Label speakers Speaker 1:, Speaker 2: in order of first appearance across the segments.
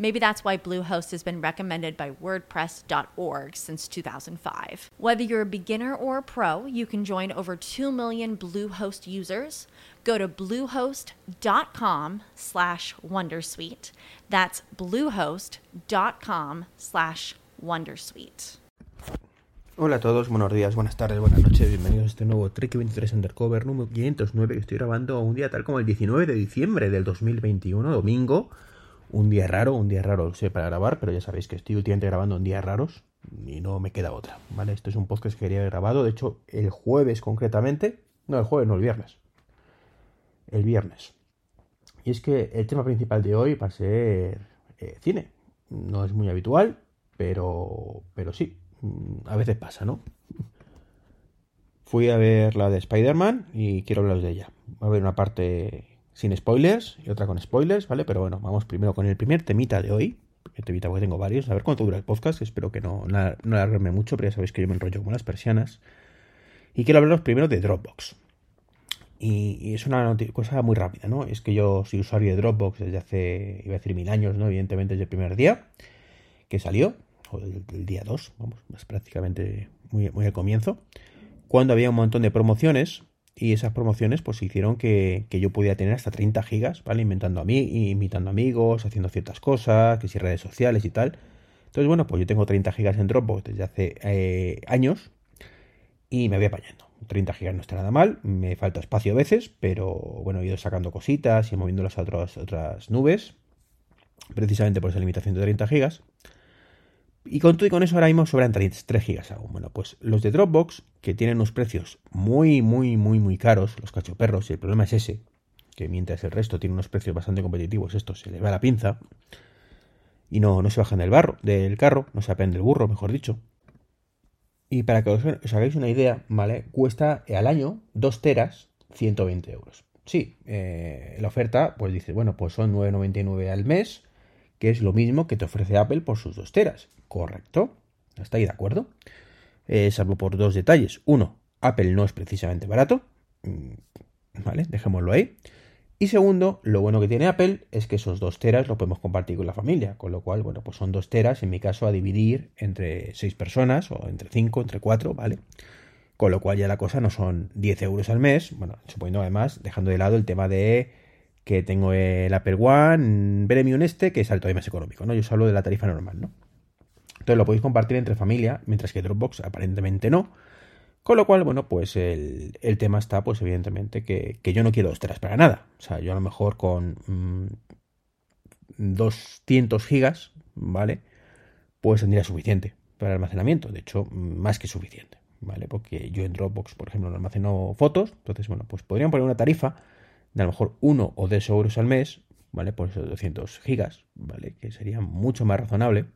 Speaker 1: Maybe that's why Bluehost has been recommended by WordPress.org since 2005. Whether you're a beginner or a pro, you can join over 2 million Bluehost users. Go to bluehost.com slash Wondersuite. That's bluehost.com slash Wondersuite.
Speaker 2: Hola a todos, buenos días, buenas tardes, buenas noches, bienvenidos a este nuevo Trek 23 Undercover número 509 que estoy grabando un día tal como el 19 de diciembre del 2021, domingo. Un día raro, un día raro sé para grabar, pero ya sabéis que estoy últimamente grabando en días raros y no me queda otra, ¿vale? Esto es un podcast que quería haber grabado, de hecho el jueves concretamente, no el jueves, no el viernes, el viernes. Y es que el tema principal de hoy va a ser eh, cine. No es muy habitual, pero, pero sí, a veces pasa, ¿no? Fui a ver la de Spider-Man y quiero hablaros de ella. Va a haber una parte sin spoilers y otra con spoilers, ¿vale? Pero bueno, vamos primero con el primer temita de hoy. El temita porque tengo varios. A ver cuánto dura el podcast. Espero que no, no, no alargarme mucho, pero ya sabéis que yo me enrollo como las persianas. Y quiero hablaros primero de Dropbox. Y, es una cosa muy rápida, ¿no? Es que yo soy usuario de Dropbox desde hace, iba a decir mil años, ¿no? Evidentemente desde el primer día que salió o el, el día 2, vamos, es prácticamente muy, muy al comienzo, cuando había un montón de promociones y esas promociones pues hicieron que, que, yo pudiera tener hasta 30 gigas, ¿vale? Inventando a mí, invitando amigos, haciendo ciertas cosas, que si redes sociales y tal. Entonces, bueno, pues yo tengo 30 gigas en Dropbox desde hace eh, años y me voy apañando. 30 gigas no está nada mal, me falta espacio a veces, pero bueno, he ido sacando cositas y moviéndolas a otras, otras nubes, precisamente por esa limitación de 30 gigas. Y con todo y con eso ahora mismo sobran 3, 3 gigas aún. Bueno, pues los de Dropbox, que tienen unos precios muy, muy, muy, muy caros, los cachoperros, y el problema es ese, que mientras el resto tiene unos precios bastante competitivos, esto se le va la pinza, y no, no se bajan del barro, del carro, no se aprende el burro, mejor dicho. Y para que os, os hagáis una idea, ¿vale? Cuesta al año 2 teras 120 euros. Sí, eh, la oferta, pues dice, bueno, pues son 9,99 al mes, que es lo mismo que te ofrece Apple por sus 2 teras. Correcto. ¿Está ahí de acuerdo? Eh, salvo por dos detalles. Uno, Apple no es precisamente barato. Vale, dejémoslo ahí. Y segundo, lo bueno que tiene Apple es que esos dos teras lo podemos compartir con la familia. Con lo cual, bueno, pues son dos teras, en mi caso, a dividir entre seis personas, o entre cinco, entre cuatro, ¿vale? Con lo cual ya la cosa no son 10 euros al mes. Bueno, suponiendo además, dejando de lado el tema de que tengo el Apple One Premium este, que es el todavía más económico, ¿no? Yo os hablo de la tarifa normal, ¿no? Entonces lo podéis compartir entre familia, mientras que Dropbox aparentemente no. Con lo cual, bueno, pues el, el tema está, pues evidentemente, que, que, yo no quiero dos teras para nada. O sea, yo a lo mejor con mmm, 200 gigas, ¿vale? Pues tendría suficiente para el almacenamiento. De hecho, más que suficiente, ¿vale? Porque yo en Dropbox, por ejemplo, no almaceno fotos. Entonces, bueno, pues podrían poner una tarifa de a lo mejor 1 o 2 euros al mes, ¿vale? Por esos 200 gigas, ¿vale? Que sería mucho más razonable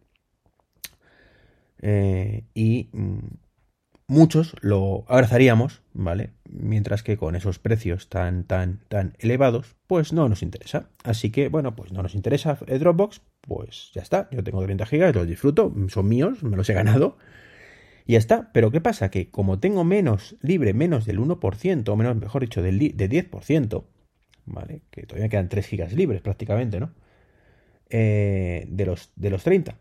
Speaker 2: eh, y mmm, muchos lo abrazaríamos, ¿vale? Mientras que con esos precios tan, tan, tan elevados, pues no nos interesa. Así que, bueno, pues no nos interesa Dropbox, pues ya está. Yo tengo 30 gigas, los disfruto, son míos, me los he ganado. Y ya está. Pero ¿qué pasa? Que como tengo menos libre, menos del 1%, o menos, mejor dicho, del de 10%, ¿vale? Que todavía quedan 3 gigas libres prácticamente, ¿no? Eh, de, los, de los 30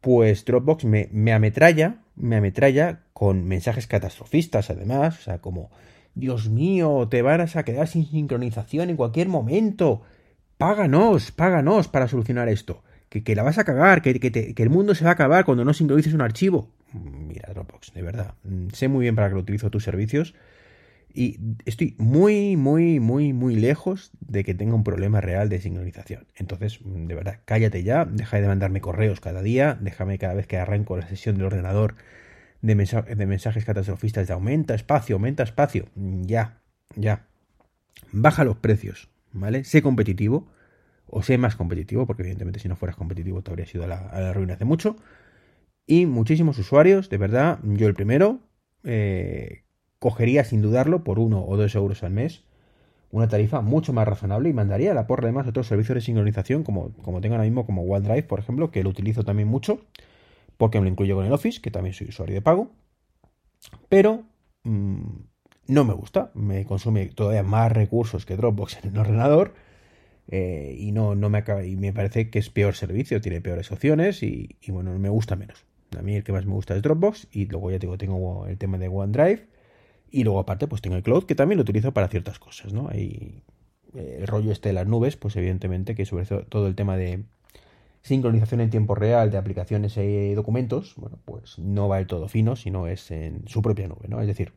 Speaker 2: pues Dropbox me, me, ametralla, me ametralla con mensajes catastrofistas además, o sea, como, Dios mío, te vas a quedar sin sincronización en cualquier momento, páganos, páganos para solucionar esto, que, que la vas a cagar, que, que, que, el mundo se va a acabar cuando no sincronices un archivo. Mira, Dropbox, de verdad, sé muy bien para qué lo utilizo tus servicios Y estoy muy, muy, muy, muy lejos de que tenga un problema real de sincronización. Entonces, de verdad, cállate ya, deja de mandarme correos cada día, déjame cada vez que arranco la sesión del ordenador de, de mensajes catastrofistas de aumenta espacio, aumenta espacio. Ya, ya. Baja los precios, ¿vale? Sé competitivo, o sé más competitivo, porque evidentemente si no fueras competitivo te habrías ido a la, la ruina hace mucho. Y muchísimos usuarios, de verdad, yo el primero, eh, cogería sin dudarlo por uno o dos euros al mes una tarifa mucho más razonable y mandaría la por demás otros servicios de sincronización como, como tengo ahora mismo como OneDrive, por ejemplo, que lo utilizo también mucho porque me lo incluyo con el Office, que también soy usuario de pago, pero mmm, no me gusta, me consume todavía más recursos que Dropbox en el ordenador eh, y no, no me acaba, y me parece que es peor servicio, tiene peores opciones y, y bueno, me gusta menos. A mí el que más me gusta es Dropbox y luego ya tengo, tengo el tema de OneDrive y luego aparte pues tengo el cloud que también lo utilizo para ciertas cosas, ¿no? Hay el rollo este de las nubes, pues evidentemente que sobre todo el tema de sincronización en tiempo real de aplicaciones y documentos, bueno, pues no va del todo fino, sino es en su propia nube, ¿no? Es decir,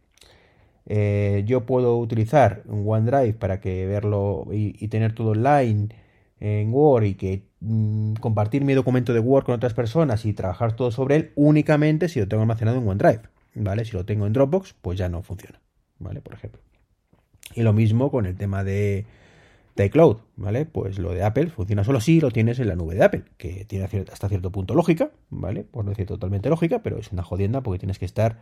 Speaker 2: eh, yo puedo utilizar un OneDrive para que verlo y, tener todo online en Word y que mmm, compartir mi documento de Word con otras personas y trabajar todo sobre él únicamente si lo tengo almacenado en OneDrive. ¿Vale? Si lo tengo en Dropbox, pues ya no funciona, ¿vale? Por ejemplo. Y lo mismo con el tema de, de iCloud, ¿vale? Pues lo de Apple funciona solo si lo tienes en la nube de Apple, que tiene hasta cierto punto lógica, ¿vale? Por no decir totalmente lógica, pero es una jodienda porque tienes que estar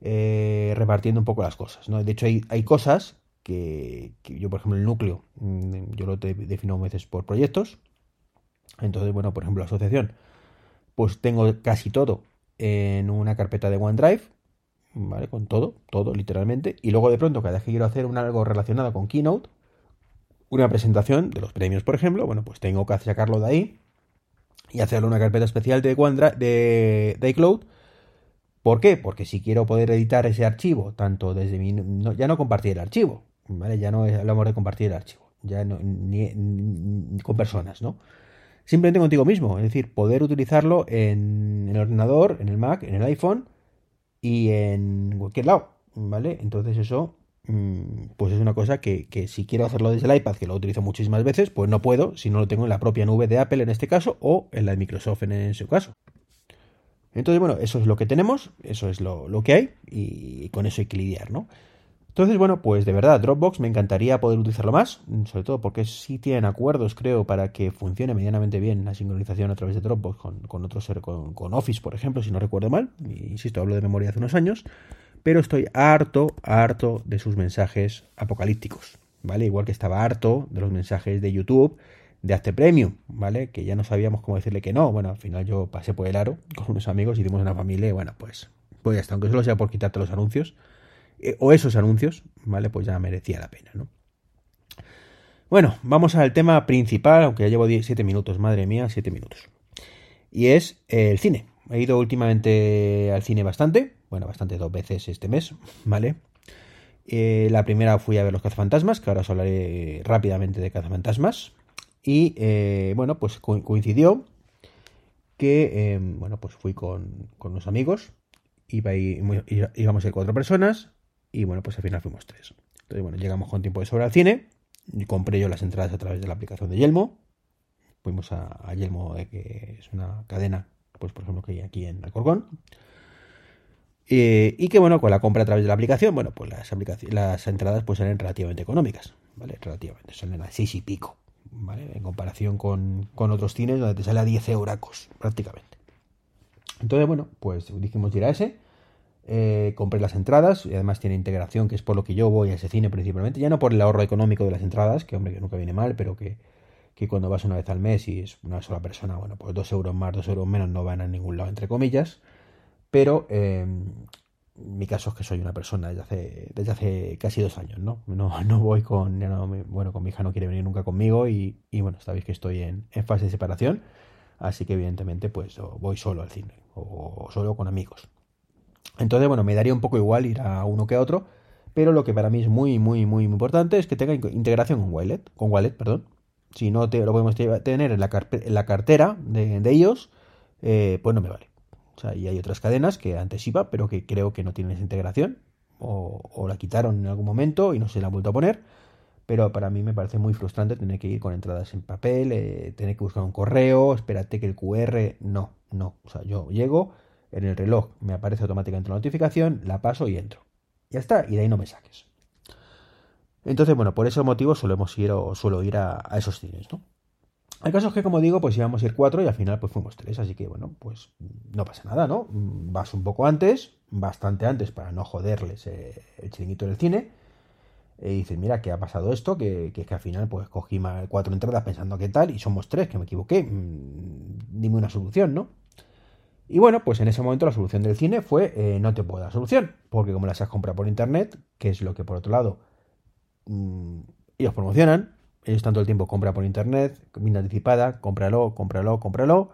Speaker 2: eh, repartiendo un poco las cosas, ¿no? De hecho, hay, hay cosas que, que, yo, por ejemplo, el núcleo, mm, yo lo defino a veces por proyectos. Entonces, bueno, por ejemplo, la asociación, pues tengo casi todo en una carpeta de OneDrive, ¿vale? Con todo, todo literalmente. Y luego de pronto, cada vez que quiero hacer un algo relacionado con Keynote, una presentación de los premios, por ejemplo, bueno, pues tengo que sacarlo de ahí y hacerlo una carpeta especial de, de, de iCloud. ¿Por qué? Porque si quiero poder editar ese archivo, tanto desde mi... Ya no compartir el archivo, ¿vale? Ya no hablamos de compartir el archivo, ya no, ni, ni, con personas, ¿no? Simplemente contigo mismo, es decir, poder utilizarlo en el ordenador, en el Mac, en el iPhone, y en cualquier lado, ¿vale? Entonces eso, mm, pues es una cosa que, que, si quiero hacerlo desde el iPad, que lo utilizo muchísimas veces, pues no puedo si no lo tengo en la propia nube de Apple en este caso o en la de Microsoft en ese caso. Entonces, bueno, eso es lo que tenemos, eso es lo, lo que hay y con eso hay que lidiar, ¿no? Entonces, bueno, pues de verdad, Dropbox me encantaría poder utilizarlo más, sobre todo porque sí tienen acuerdos, creo, para que funcione medianamente bien la sincronización a través de Dropbox con, con otros, con, con, Office, por ejemplo, si no recuerdo mal. Y, insisto, hablo de memoria hace unos años, pero estoy harto, harto de sus mensajes apocalípticos, ¿vale? Igual que estaba harto de los mensajes de YouTube de Hazte Premium, ¿vale? Que ya no sabíamos cómo decirle que no. Bueno, al final yo pasé por el aro con unos amigos, hicimos una familia y bueno, pues, pues ya está, aunque solo sea por quitarte los anuncios o esos anuncios, ¿vale? Pues ya merecía la pena, ¿no? Bueno, vamos al tema principal, aunque ya llevo 7 minutos, madre mía, 7 minutos. Y es el cine. He ido últimamente al cine bastante, bueno, bastante dos veces este mes, ¿vale? Eh, la primera fui a ver los cazafantasmas, que ahora os hablaré rápidamente de cazafantasmas. Y eh, bueno, pues co coincidió que, eh, bueno, pues fui con, con unos amigos, y, íbamos a ir cuatro personas, y bueno, pues al final fuimos tres. Entonces, bueno, llegamos con tiempo de sobra al cine. Y compré yo las entradas a través de la aplicación de Yelmo. Fuimos a, Yelmo, eh, que es una cadena, pues por ejemplo, que hay aquí en Alcorcón. Y que bueno, con la compra a través de la aplicación, bueno, pues las, las entradas pues salen relativamente económicas, ¿vale? Relativamente, salen a seis y pico, ¿vale? En comparación con, con otros cines donde te sale a 10 euracos, prácticamente. Entonces, bueno, pues dijimos ir a ese. Eh, compré las entradas y además tiene integración, que es por lo que yo voy a ese cine principalmente. Ya no por el ahorro económico de las entradas, que hombre, que nunca viene mal, pero que, cuando vas una vez al mes y es una sola persona, bueno, pues dos euros más, dos euros menos no van a ningún lado, entre comillas. Pero eh, mi caso es que soy una persona desde hace, desde hace casi dos años, ¿no? No, no voy con, no, bueno, con mi hija no quiere venir nunca conmigo y, y bueno, sabéis que estoy en, fase de separación, así que evidentemente pues voy solo al cine o solo con amigos. Entonces, bueno, me daría un poco igual ir a uno que a otro, pero lo que para mí es muy, muy, muy importante es que tenga integración con Wallet, con Wallet, perdón. Si no te, lo podemos tener en la, en la cartera de, ellos, eh, pues no me vale. O sea, y hay otras cadenas que antes iba, pero que creo que no tienen esa integración, o, la quitaron en algún momento y no se la han vuelto a poner. Pero para mí me parece muy frustrante tener que ir con entradas en papel, eh, tener que buscar un correo, espérate que el QR. No, no. O sea, yo llego, en el reloj me aparece automáticamente la notificación, la paso y entro. Ya está, y de ahí no me saques. Entonces, bueno, por ese motivo solemos ir o suelo ir a, esos cines, ¿no? El caso es que, como digo, pues íbamos a ir cuatro y al final pues fuimos tres, así que bueno, pues no pasa nada, ¿no? Vas un poco antes, bastante antes para no joderles eh, el chiringuito del cine. Y dices, mira, que ha pasado esto, que, que, que al final pues cogí cuatro entradas pensando que tal y somos tres, que me equivoqué. Mm, dime una solución, ¿no? Y bueno, pues en ese momento la solución del cine fue eh, no te puedo dar solución, porque como las has comprado por internet, que es lo que por otro lado mm, ellos promocionan, ellos tanto el tiempo compra por internet, bien anticipada, cómpralo, cómpralo, cómpralo,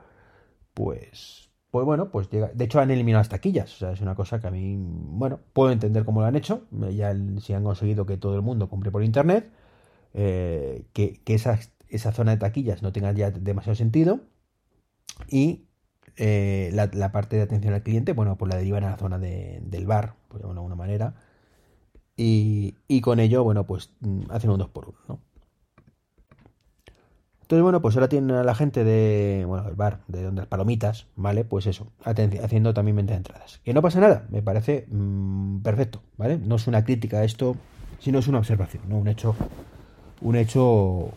Speaker 2: pues, pues bueno, pues llega. De hecho han eliminado las taquillas, o sea, es una cosa que a mí, bueno, puedo entender cómo lo han hecho, ya si han conseguido que todo el mundo compre por internet, eh, que, esa, esa zona de taquillas no tenga ya demasiado sentido y eh, la, parte de atención al cliente, bueno, pues la derivan a la zona del bar, por de alguna manera. Y, y, con ello, bueno, pues mm, hacen un 2 por 1 ¿no? Entonces, bueno, pues ahora tienen a la gente de, bueno, el bar, de donde las palomitas, ¿vale? Pues eso, haciendo también venta de entradas. Que no pasa nada, me parece mm, perfecto, ¿vale? No es una crítica a esto, sino es una observación, ¿no? Un hecho, un hecho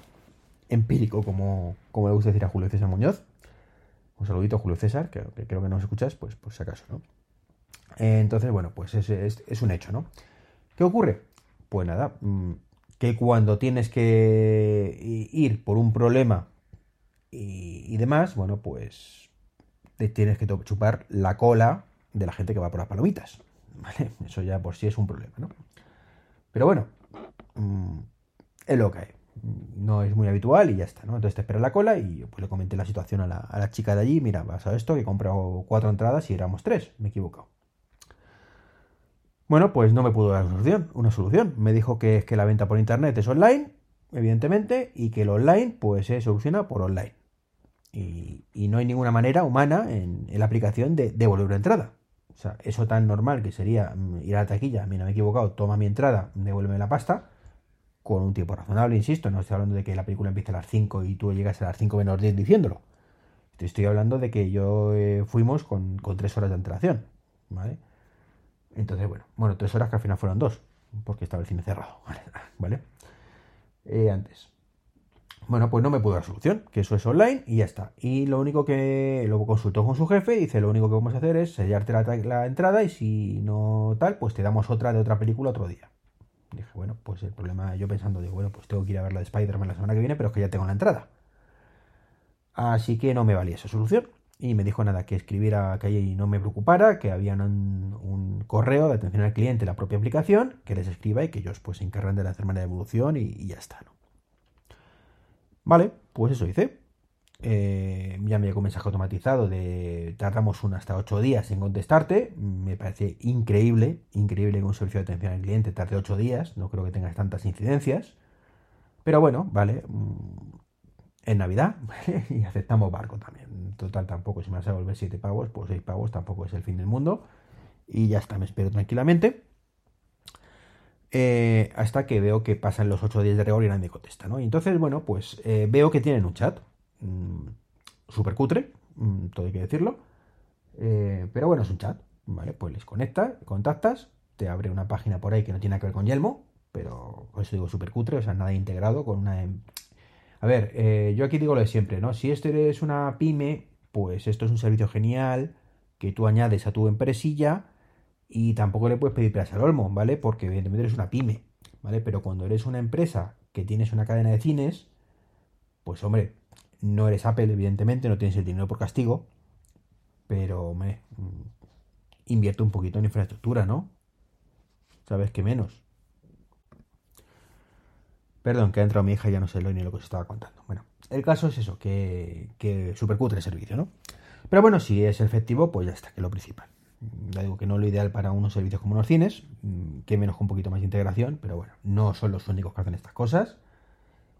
Speaker 2: empírico, como, como le gusta decir a Julio César Muñoz. Un saludito a Julio César, que, creo que no nos escuchas, pues por si acaso, ¿no? entonces, bueno, pues es, un hecho, ¿no? ¿Qué ocurre? Pues nada, mm, que cuando tienes que ir por un problema y, demás, bueno, pues te tienes que chupar la cola de la gente que va por las palomitas. ¿Vale? Eso ya por sí es un problema, ¿no? Pero bueno, mm, es lo que hay. No es muy habitual y ya está, ¿no? Entonces te esperas la cola y yo pues le comenté la situación a la, chica de allí. Mira, vas a esto, que he cuatro entradas y éramos tres. Me he equivocado. Bueno, pues no me pudo dar una solución, una solución. Me dijo que es que la venta por internet es online, evidentemente, y que el online pues se soluciona por online. Y, no hay ninguna manera humana en, la aplicación de devolver la entrada. O sea, eso tan normal que sería mm, ir a la taquilla, mira, me he equivocado, toma mi entrada, devuélveme la pasta, con un tiempo razonable, insisto, no estoy hablando de que la película empiece a las 5 y tú llegas a las 5 menos 10 diciéndolo. estoy hablando de que yo eh, fuimos con, con 3 horas de antelación, ¿vale? Entonces, bueno, bueno, tres horas que al final fueron dos, porque estaba el cine cerrado, ¿vale? Eh, antes. Bueno, pues no me pudo dar solución, que eso es online y ya está. Y lo único que luego consultó con su jefe dice, lo único que vamos a hacer es sellarte la, entrada y si no tal, pues te damos otra de otra película otro día. Dije, bueno, pues el problema, yo pensando, digo, bueno, pues tengo que ir a ver la de Spider-Man la semana que viene, pero es que ya tengo la entrada. Así que no me valía esa solución y me dijo nada, que escribiera, que ahí no me preocupara, que había un, correo de atención al cliente, la propia aplicación, que les escriba y que ellos pues se encargan de la hacer de evolución y, ya está, ¿no? Vale, pues eso hice. Eh, ya me llegó un mensaje automatizado de tardamos un hasta ocho días en contestarte. Me parece increíble, increíble que un servicio de atención al cliente tarde ocho días. No creo que tengas tantas incidencias. Pero bueno, vale. Mm, en Navidad y aceptamos barco también. Total, tampoco, si me vas a devolver 7 pavos, pues 6 pavos tampoco es el fin del mundo. Y ya está, me espero tranquilamente. Eh, hasta que veo que pasan los 8 días de rigor y nadie contesta, ¿no? Y entonces, bueno, pues eh, veo que tienen un chat. Mm, Súper cutre, mm, todo hay que decirlo. Eh, pero bueno, es un chat, ¿vale? Pues les conectas, contactas, te abre una página por ahí que no tiene que ver con Yelmo, pero eso digo súper cutre, o sea, nada integrado con una em, a ver, eh, yo aquí digo lo de siempre, ¿no? Si esto eres una pyme, pues esto es un servicio genial que tú añades a tu empresilla y tampoco le puedes pedir peras al olmo, ¿vale? Porque evidentemente eres una pyme, ¿vale? Pero cuando eres una empresa que tienes una cadena de cines, pues hombre, no eres Apple, evidentemente, no tienes el dinero por castigo, pero, hombre, mm, invierte un poquito en infraestructura, ¿no? ¿Sabes qué menos? Perdón, que ha entrado mi hija y ya no sé lo ni lo que os estaba contando. Bueno, el caso es eso, que, que super cutre el servicio, ¿no? Pero bueno, si es efectivo, pues ya está, que es lo principal. Ya digo que no es lo ideal para unos servicios como los cines, mm, que menos con un poquito más de integración, pero bueno, no son los únicos que hacen estas cosas.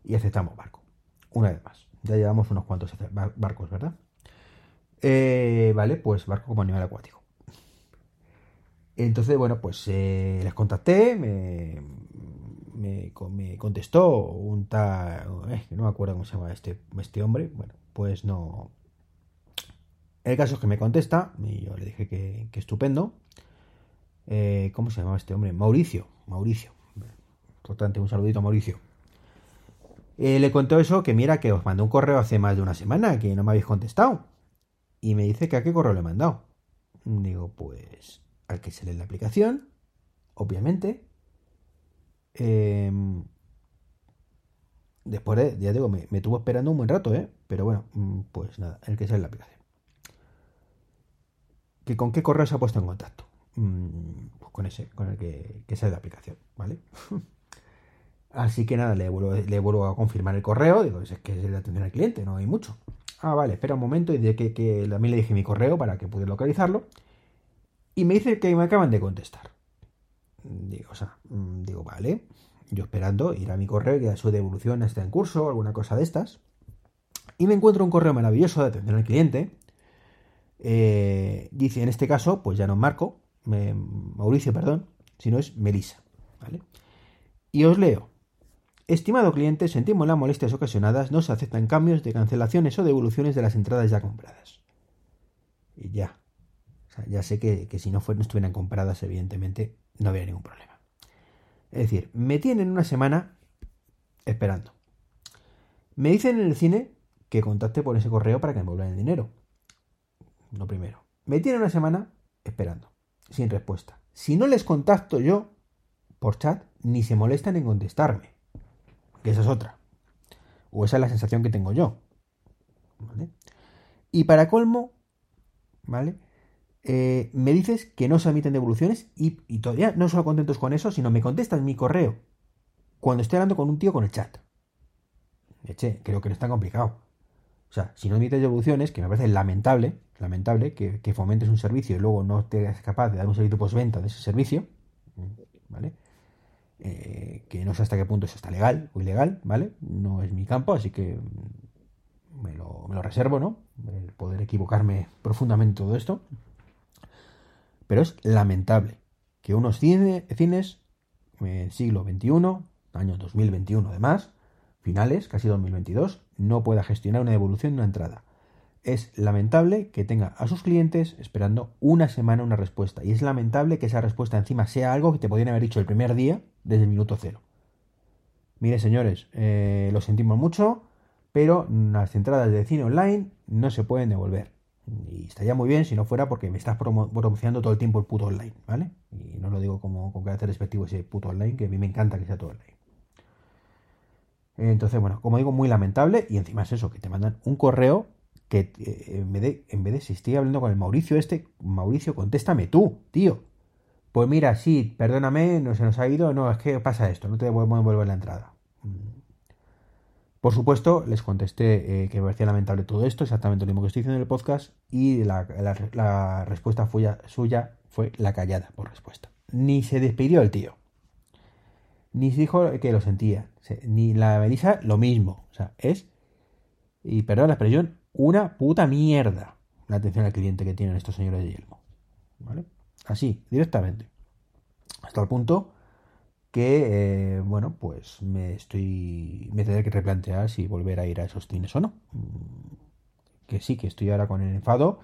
Speaker 2: Y aceptamos barco. Una vez más. Ya llevamos unos cuantos barcos, ¿verdad? Eh, vale, pues barco como animal acuático. Entonces, bueno, pues eh, les contacté, me, me, contestó un tal, eh, no me acuerdo cómo se llama este, este hombre, bueno, pues no... El caso es que me contesta y yo le dije que, estupendo. Eh, ¿Cómo se llamaba este hombre? Mauricio, Mauricio. Importante, un saludito a Mauricio. Eh, le contó eso, que mira que os mandé un correo hace más de una semana, que no me habéis contestado. Y me dice que a qué correo le he mandado. Digo, pues al que se lee la aplicación, obviamente. Em, después de, ya digo, me, me, tuvo esperando un buen rato, ¿eh? Pero bueno, mm, pues nada, el que se lee la aplicación. ¿Que ¿Con qué correo se ha puesto en contacto? Mm, pues con ese, con el que, que sale la aplicación, ¿vale? Así que nada, le vuelvo, a confirmar el correo. Digo, es que es de atención al cliente, no hay mucho. Ah, vale, espera un momento. Y de que, también le dije mi correo para que pudiera localizarlo. Y me dice que me acaban de contestar. Digo, o sea, mm, digo, vale. Yo esperando ir a mi correo, que su devolución está en curso, alguna cosa de estas. Y me encuentro un correo maravilloso de atención al cliente. Eh, dice, en este caso, pues ya no Marco, Mauricio, perdón, sino es Melisa. ¿vale? Y os leo. Estimado cliente, sentimos las molestias ocasionadas, no se aceptan cambios de cancelaciones o devoluciones de las entradas ya compradas. Y ya. O sea, ya sé que, si no, no estuvieran compradas, evidentemente, no habría ningún problema. Es decir, me tienen una semana esperando. Me dicen en el cine que contacte por ese correo para que me vuelvan el dinero. Lo primero. Me tienen una semana esperando, sin respuesta. Si no les contacto yo por chat, ni se molestan en contestarme que esa es otra. O esa es la sensación que tengo yo. ¿Vale? Y para colmo, ¿vale? Eh, me dices que no se admiten devoluciones y, todavía no solo contentos con eso, sino me contestas mi correo cuando estoy hablando con un tío con el chat. Creo que no es tan complicado. O sea, si no admites devoluciones, que me parece lamentable, lamentable que, que fomentes un servicio y luego no te seas capaz de dar un servicio postventa de ese servicio, ¿vale? Eh, que no sé hasta qué punto eso está legal o ilegal, ¿vale? No es mi campo, así que me lo, reservo, ¿no? El poder equivocarme profundamente todo esto. Pero es lamentable que unos cines en siglo XXI, año 2021 además, finales, casi 2022, no pueda gestionar una devolución de una entrada. Es lamentable que tenga a sus clientes esperando una semana una respuesta. Y es lamentable que esa respuesta encima sea algo que te podrían haber dicho el primer día desde el minuto cero. Mire, señores, eh, lo sentimos mucho, pero las entradas de cine online no se pueden devolver. Y estaría muy bien si no fuera porque me estás promocionando todo el tiempo el puto online, ¿vale? Y no lo digo como con carácter respectivo ese puto online, que a mí me encanta que sea todo online. Entonces, bueno, como digo, muy lamentable. Y encima es eso, que te mandan un correo que eh, en, vez de, en vez de si estoy hablando con el Mauricio este, Mauricio, contéstame tú, tío. Pues mira, sí, perdóname, no se nos ha ido, no, es que pasa esto, no te podemos devolver la entrada. Mm. Por supuesto, les contesté eh, que me parecía lamentable todo esto, exactamente lo mismo que estoy diciendo en el podcast, y la, respuesta suya fue la callada por respuesta. Ni se despidió el tío. Ni se dijo que lo sentía. Ni la Melissa lo mismo. O sea, es, y perdón la expresión, una puta mierda la atención al cliente que tienen estos señores de Yelmo. ¿Vale? Así, directamente. Hasta el punto que, eh, bueno, pues me estoy. Me tendré que replantear si volver a ir a esos cines o no. Mm, que sí, que estoy ahora con el enfado.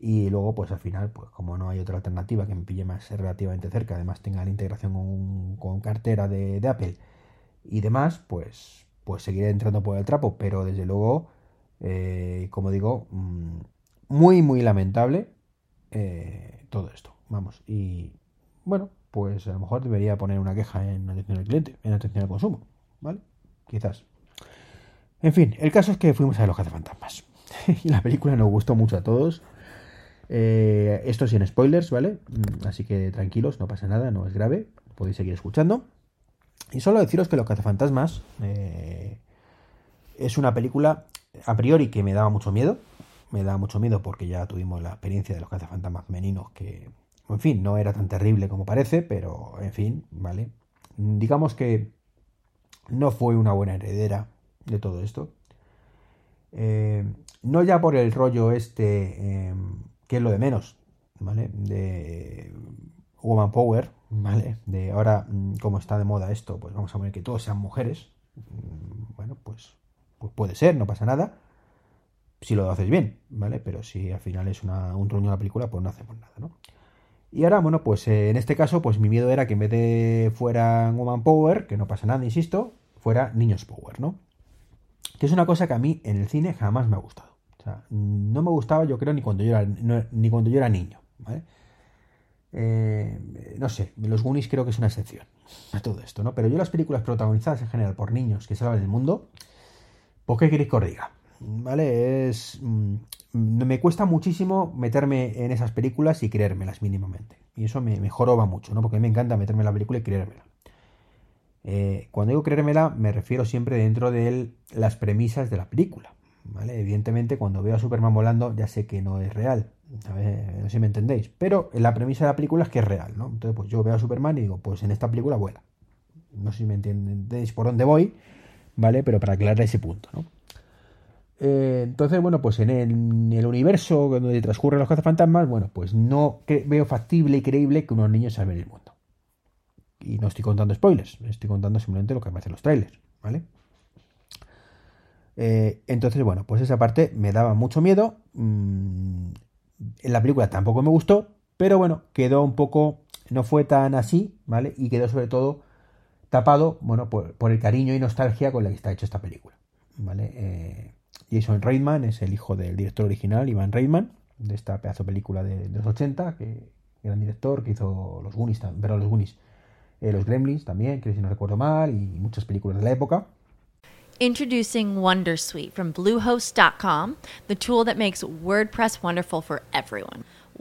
Speaker 2: Y luego, pues al final, pues como no hay otra alternativa que me pille más relativamente cerca, además tenga la integración con, cartera de, Apple y demás, pues, pues seguiré entrando por el trapo. Pero desde luego, eh, como digo, mm, muy, muy lamentable eh, todo esto. Vamos, y bueno, pues a lo mejor debería poner una queja en atención al cliente, en atención al consumo, ¿vale? Quizás. En fin, el caso es que fuimos a los cazafantasmas. y la película nos gustó mucho a todos. Eh, esto sin spoilers, ¿vale? Mm, así que tranquilos, no pasa nada, no es grave, podéis seguir escuchando. Y solo deciros que Los cazafantasmas eh, es una película a priori que me daba mucho miedo. Me daba mucho miedo porque ya tuvimos la experiencia de los cazafantasmas femeninos que en fin, no era tan terrible como parece, pero en fin, ¿vale? Digamos que no fue una buena heredera de todo esto. Eh, no ya por el rollo este, em, que es lo de menos, ¿vale? De Woman Power, ¿vale? De ahora, mm, como está de moda esto, pues vamos a ver que todos sean mujeres. Mm, bueno, pues, pues puede ser, no pasa nada. Si lo haces bien, ¿vale? Pero si al final es una, un truño la película, pues no hacemos nada, ¿no? Y ahora, bueno, pues eh, en este caso, pues mi miedo era que en vez de fuera Woman Power, que no pasa nada, insisto, fuera Niños Power, ¿no? Que es una cosa que a mí en el cine jamás me ha gustado. O sea, no me gustaba, yo creo, ni cuando yo era, ni cuando yo era niño, ¿vale? Eh, no sé, los Goonies creo que es una excepción a todo esto, ¿no? Pero yo las películas protagonizadas en general por niños que salvan el mundo, ¿por qué queréis que? ¿Vale? Es... Me cuesta muchísimo meterme en esas películas y creérmelas mínimamente. Y eso me, me joroba mucho, ¿no? Porque a mí me encanta meterme en la película y creérmela. Eh, cuando digo creérmela, me refiero siempre dentro de las premisas de la película. ¿vale? Evidentemente, cuando veo a Superman volando, ya sé que no es real. No sé si me entendéis. Pero la premisa de la película es que es real, ¿no? Entonces, pues yo veo a Superman y digo, pues en esta película vuela. No sé si me entendéis por dónde voy, ¿vale? Pero para aclarar ese punto, ¿no? Eh, entonces, bueno, pues en el, universo donde transcurren los cazafantasmas, bueno, pues no veo factible y creíble que unos niños salven el mundo. Y no estoy contando spoilers, estoy contando simplemente lo que aparece los trailers, ¿vale? Eh, entonces, bueno, pues esa parte me daba mucho miedo. Mm, en la película tampoco me gustó, pero bueno, quedó un poco, no fue tan así, ¿vale? Y quedó sobre todo tapado, bueno, por, el cariño y nostalgia con la que está hecha esta película, ¿vale? Eh, Jason Reitman es el hijo del director original, Ivan Reitman, de esta pedazo película de, los 80, que gran director, que hizo los Goonies, pero los Goonies, eh, los Gremlins también, que si no recuerdo mal, y muchas películas de la época.
Speaker 1: Introducing Wondersuite from Bluehost.com, the tool that makes WordPress wonderful for everyone.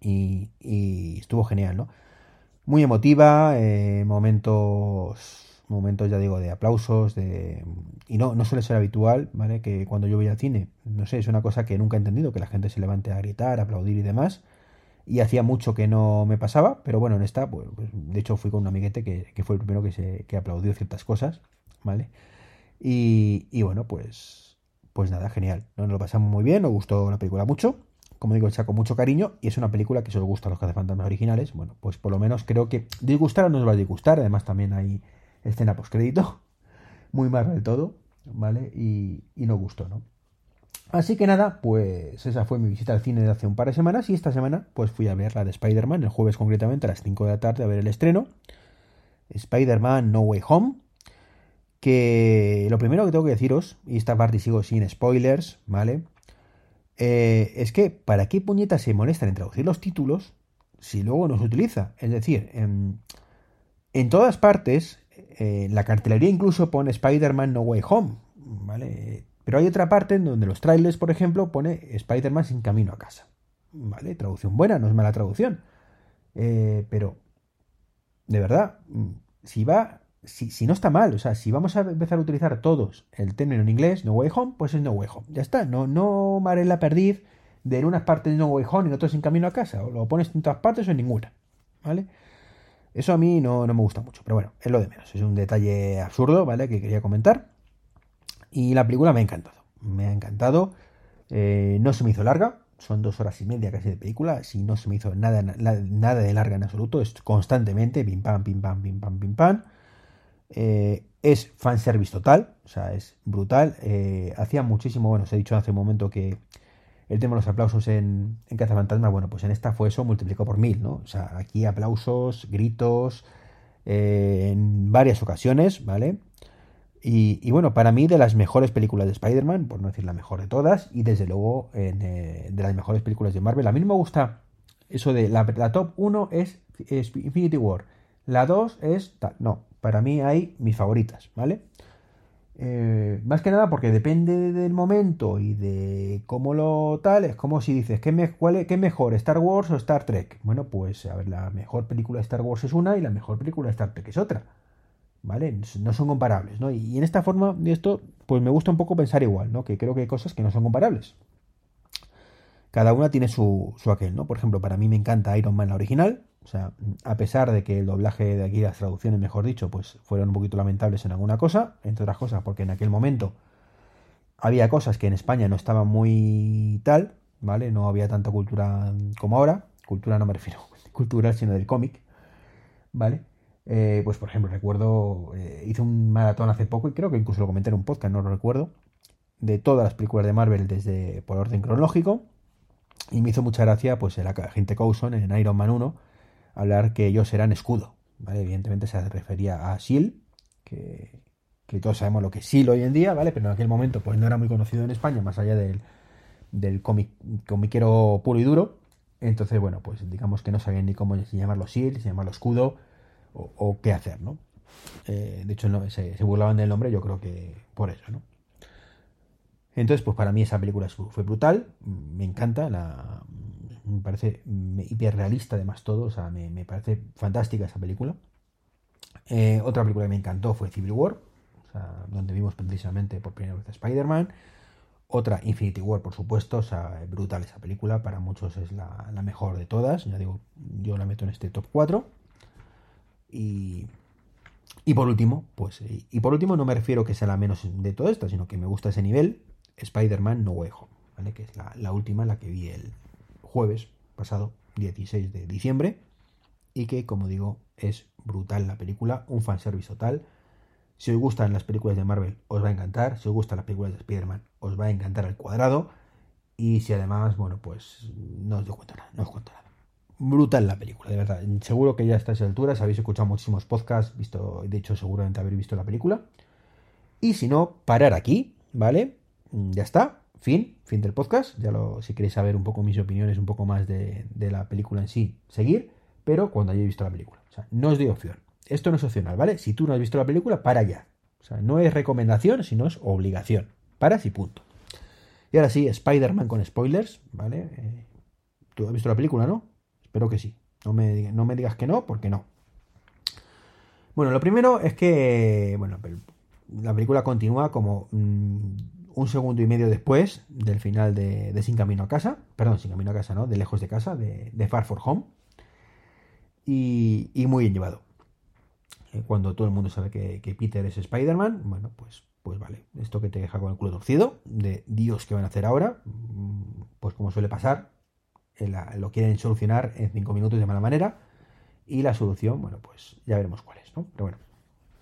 Speaker 2: Y, estuvo genial, ¿no? Muy emotiva, eh, momentos momentos, ya digo, de aplausos, de... y no, no suele ser habitual, ¿vale? Que cuando yo voy al cine, no sé, es una cosa que nunca he entendido, que la gente se levante a gritar, a aplaudir y demás, y hacía mucho que no me pasaba, pero bueno, en esta, pues, pues de hecho fui con un amiguete que, que, fue el primero que, se, que aplaudió ciertas cosas, ¿vale? Y, y bueno, pues, pues nada, genial, nos lo pasamos muy bien, nos gustó la película mucho, como digo, hecha con mucho cariño y es una película que si os gusta a los cazafantasmas originales, bueno, pues por lo menos creo que disgustar no os va a disgustar, además también hay escena postcrédito, muy mal del todo, ¿vale? Y, y no gustó, ¿no? Así que nada, pues esa fue mi visita al cine de hace un par de semanas y esta semana pues fui a ver la de Spider-Man, el jueves concretamente a las 5 de la tarde a ver el estreno. Spider-Man No Way Home. Que lo primero que tengo que deciros, y esta parte sigo sin spoilers, ¿vale? Eh, es que, ¿para qué puñetas se molestan en traducir los títulos si luego no se utiliza? Es decir, en, en todas partes eh, la cartelería incluso pone Spider-Man No Way Home, ¿vale? Pero hay otra parte en donde los trailers, por ejemplo, pone Spider-Man sin camino a casa, ¿vale? Traducción buena, no es mala traducción. Eh, pero, de verdad, si va, si, si, no está mal, o sea, si vamos a empezar a utilizar todos el término en inglés, No Way Home, pues es No Way Home. Ya está, no, no mare la perdiz de en unas partes No Way Home y en otras sin camino a casa. O lo pones en todas partes o en ninguna, ¿vale? Eso a mí no, no me gusta mucho, pero bueno, es lo de menos. Es un detalle absurdo, ¿vale? Que quería comentar. Y la película me ha encantado. Me ha encantado. Eh, no se me hizo larga. Son dos horas y media casi de película. Si no se me hizo nada, nada de larga en absoluto. Es constantemente pim pam, pim pam, pim pam, pim pam. Eh, es fanservice total. O sea, es brutal. Eh, hacía muchísimo. Bueno, os he dicho hace un momento que el tema de los aplausos en, en Cazafantasma. Bueno, pues en esta fue eso multiplicado por mil, ¿no? O sea, aquí aplausos, gritos. eh, en varias ocasiones, ¿vale? Y, bueno, para mí de las mejores películas de Spider-Man, por no decir la mejor de todas, y desde luego eh, de las mejores películas de Marvel. A mí no me gusta eso de la, top 1 es, es Infinity War, la 2 es. No, para mí hay mis favoritas, ¿vale? Eh, más que nada porque depende del momento y de cómo lo tal, es como si dices, ¿qué, me, cuál es, ¿qué mejor, Star Wars o Star Trek? Bueno, pues a ver, la mejor película de Star Wars es una y la mejor película de Star Trek es otra. ¿Vale? No son comparables, ¿no? Y en esta forma de esto, pues me gusta un poco pensar igual, ¿no? Que creo que hay cosas que no son comparables. Cada una tiene su, su aquel, ¿no? Por ejemplo, para mí me encanta Iron Man la original. O sea, a pesar de que el doblaje de aquí, las traducciones, mejor dicho, pues fueron un poquito lamentables en alguna cosa, entre otras cosas, porque en aquel momento había cosas que en España no estaban muy tal, ¿vale? No había tanta cultura como ahora. Cultura no me refiero cultural, sino del cómic, ¿vale? Eh, pues por ejemplo, recuerdo, eh, hice un maratón hace poco y creo que incluso lo comenté en un podcast, no lo recuerdo, de todas las películas de Marvel desde por orden cronológico. Y me hizo mucha gracia, pues, el agente Coulson en Iron Man 1 hablar que ellos eran escudo. ¿vale? Evidentemente se refería a S.H.I.E.L.D., que, que, todos sabemos lo que es S.H.I.E.L.D. hoy en día, ¿vale? Pero en aquel momento pues no era muy conocido en España, más allá del, del comiquero puro y duro. Entonces, bueno, pues digamos que no sabían ni cómo llamarlo S.H.I.E.L.D., si llamarlo escudo o, qué hacer, ¿no? Eh, de hecho, se, se, burlaban del nombre, yo creo que por eso, ¿no? Entonces, pues para mí esa película fue brutal, me encanta, la, me parece hiperrealista además todo, o sea, me, me parece fantástica esa película. Eh, otra película que me encantó fue Civil War, o sea, donde vimos precisamente por primera vez a Spider-Man. Otra, Infinity War, por supuesto, o sea, brutal esa película, para muchos es la, la, mejor de todas, ya digo, yo la meto en este top 4. Y, y por último, pues, y por último no me refiero que sea la menos de todo esto, sino que me gusta ese nivel, Spider-Man No Way Home, ¿vale? Que es la, la última, la que vi el, jueves pasado, 16 de diciembre, y que, como digo, es brutal la película, un fanservice total. Si os gustan las películas de Marvel, os va a encantar. Si os gustan las películas de Spider-Man, os va a encantar al cuadrado. Y si además, bueno, pues no os cuento nada, no os cuento nada. Brutal la película, de verdad. Seguro que ya a estas alturas habéis escuchado muchísimos podcasts, visto, de hecho, seguramente habéis visto la película. Y si no, parar aquí, ¿vale? Ya está, fin, fin del podcast. Ya lo, si queréis saber un poco mis opiniones, un poco más de, de, la película en sí, seguir, pero cuando hayáis visto la película. O sea, no os doy opción. Esto no es opcional, ¿vale? Si tú no has visto la película, para ya. O sea, no es recomendación, sino es obligación. Paras y punto. Y ahora sí, Spider-Man con spoilers, ¿vale? Eh, tú has visto la película, ¿no? Espero que sí. No me, no me digas que no, porque no. Bueno, lo primero es que, bueno, la película continúa como mmm, un segundo y medio después del final de, de, Sin Camino a Casa, perdón, Sin Camino a Casa, ¿no? De Lejos de Casa, de, de Far For Home, y, y, muy bien llevado. Eh, cuando todo el mundo sabe que, que Peter es Spider-Man, bueno, pues, pues vale, esto que te deja con el culo torcido, de Dios, ¿qué van a hacer ahora? Pues como suele pasar, la, lo quieren solucionar en cinco minutos de mala manera, y la solución, bueno, pues ya veremos cuál es, ¿no? Pero bueno,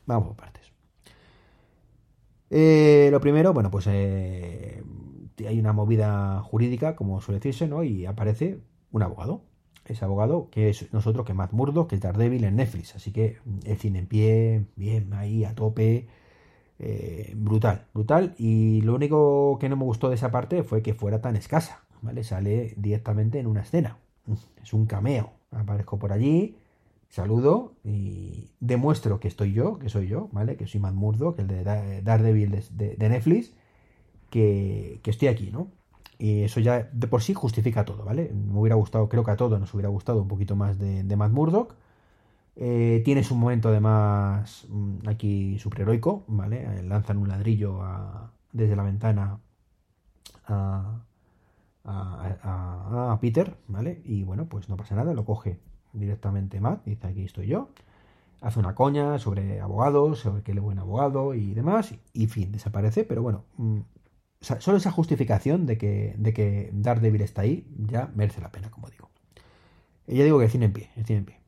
Speaker 2: vamos por partes. Eh, lo primero, bueno, pues eh, hay una movida jurídica, como suele decirse, ¿no? Y aparece un abogado. Ese abogado que es nosotros, que Matt Murdock, que es Daredevil en Netflix. Así que el cine en pie, bien, ahí, a tope. Eh, brutal, brutal. Y lo único que no me gustó de esa parte fue que fuera tan escasa, ¿vale? Sale directamente en una escena. Es un cameo. Aparezco por allí, saludo y demuestro que estoy yo, que soy yo, ¿vale? Que soy Matt Murdock, el de Daredevil de, de, Netflix, que, estoy aquí, ¿no? Y eso ya de por sí justifica todo, ¿vale? Me hubiera gustado, creo que a todos nos hubiera gustado un poquito más de, de Matt Murdock. Eh, tienes un momento además mm, aquí superheroico, ¿vale? Eh, lanzan un ladrillo desde la ventana a, a, Peter, ¿vale? Y bueno, pues no pasa nada, lo coge directamente Matt, dice aquí estoy yo, hace una coña sobre abogados, sobre que él es buen abogado y demás, y fin, desaparece, pero bueno, mm, solo esa justificación de que, de que Daredevil está ahí ya merece la pena, como digo. Y ya digo que cine en pie, el cine en pie.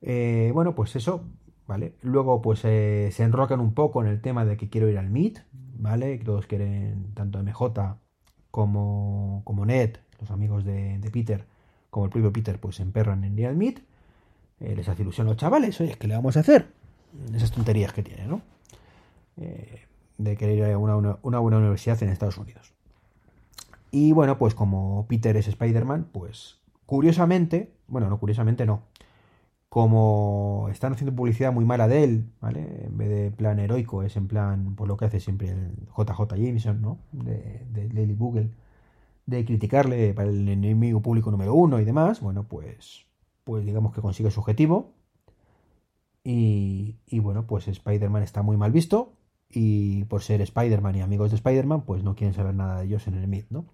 Speaker 2: Eh, bueno, pues eso, ¿vale? Luego pues eh, se enrocan un poco en el tema de que quiero ir al Meet, ¿vale? Todos quieren, tanto MJ como, como Ned, los amigos de, Peter, como el propio Peter, pues se emperran en ir. Eh, les hace ilusión a los chavales, oye, ¿qué le vamos a hacer? Esas tonterías que tienen, ¿no? de querer ir a una, una, buena universidad en Estados Unidos. Y bueno, pues como Peter es Spider-Man, pues curiosamente, bueno, no curiosamente no, como están haciendo publicidad muy mala de él, ¿vale? En vez de plan heroico, es en plan, por lo que hace siempre el JJ Jameson, ¿no? De, de Daily Google, de criticarle para el enemigo público número uno y demás, bueno, pues, pues digamos que consigue su objetivo. Y, y bueno, pues Spider-Man está muy mal visto, y por ser Spider-Man y amigos de Spider-Man, pues no quieren saber nada de ellos en el Myth, ¿no?